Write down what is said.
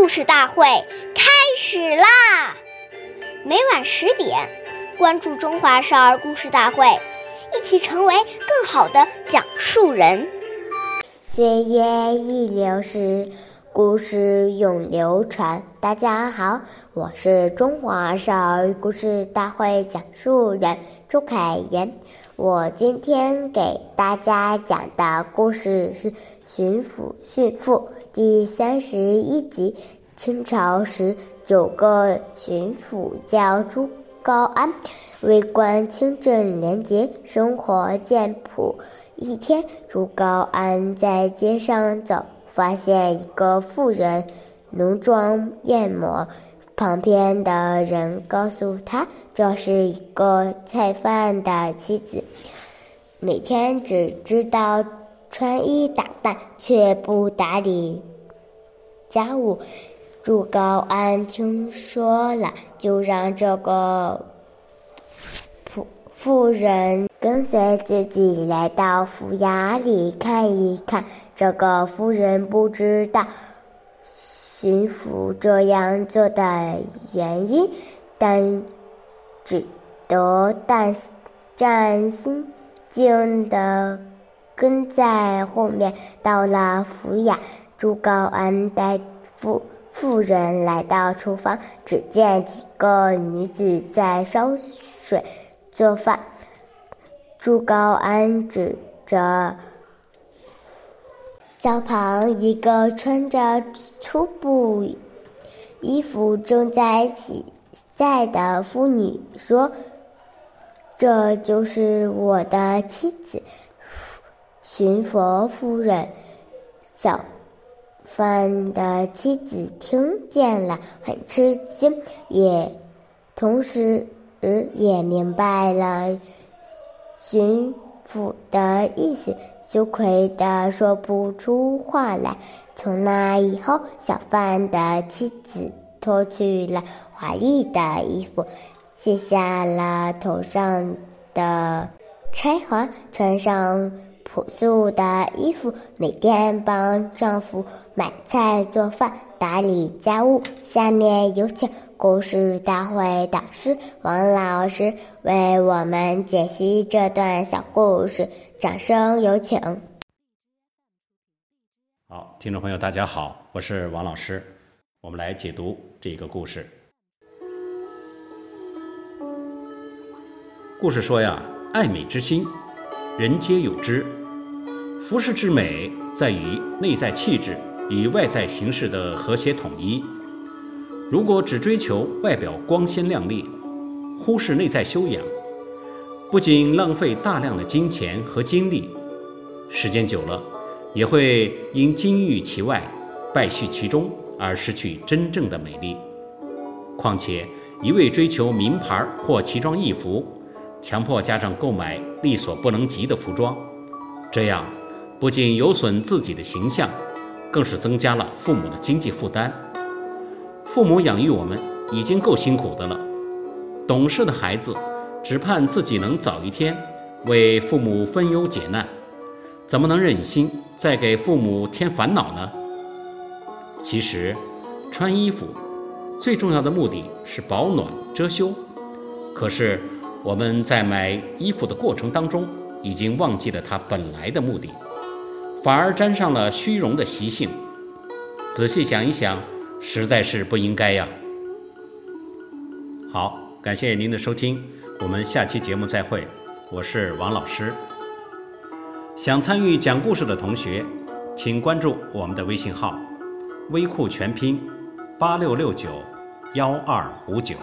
故事大会开始啦！每晚十点，关注《中华少儿故事大会》，一起成为更好的讲述人。岁月易流逝，故事永流传。大家好，我是中华少儿故事大会讲述人周凯言。我今天给大家讲的故事是《巡抚训父》第三十一集。清朝时有个巡抚叫朱高安，为官清正廉洁，生活简朴。一天，朱高安在街上走，发现一个妇人浓妆艳抹。旁边的人告诉他，这是一个菜贩的妻子，每天只知道穿衣打扮，却不打理家务。朱高安听说了，就让这个妇妇人跟随自己来到府衙里看一看。这个妇人不知道。巡抚这样做的原因，但只得但战心惊的跟在后面。到了府衙，朱高安带妇妇人来到厨房，只见几个女子在烧水做饭。朱高安指着。灶旁，一个穿着粗布衣服、正在洗菜的妇女说：“这就是我的妻子，巡佛夫人。”小贩的妻子听见了，很吃惊，也同时也明白了巡。府的意思，羞愧的说不出话来。从那以后，小贩的妻子脱去了华丽的衣服，卸下了头上的钗环，穿上。朴素的衣服，每天帮丈夫买菜、做饭、打理家务。下面有请故事大会导师王老师为我们解析这段小故事，掌声有请。好，听众朋友，大家好，我是王老师，我们来解读这个故事。故事说呀，爱美之心，人皆有之。服饰之美在于内在气质与外在形式的和谐统一。如果只追求外表光鲜亮丽，忽视内在修养，不仅浪费大量的金钱和精力，时间久了，也会因金玉其外，败絮其中而失去真正的美丽。况且，一味追求名牌或奇装异服，强迫家长购买力所不能及的服装，这样。不仅有损自己的形象，更是增加了父母的经济负担。父母养育我们已经够辛苦的了，懂事的孩子只盼自己能早一天为父母分忧解难，怎么能忍心再给父母添烦恼呢？其实，穿衣服最重要的目的是保暖遮羞，可是我们在买衣服的过程当中，已经忘记了它本来的目的。反而沾上了虚荣的习性，仔细想一想，实在是不应该呀。好，感谢您的收听，我们下期节目再会，我是王老师。想参与讲故事的同学，请关注我们的微信号“微库全拼八六六九幺二五九”。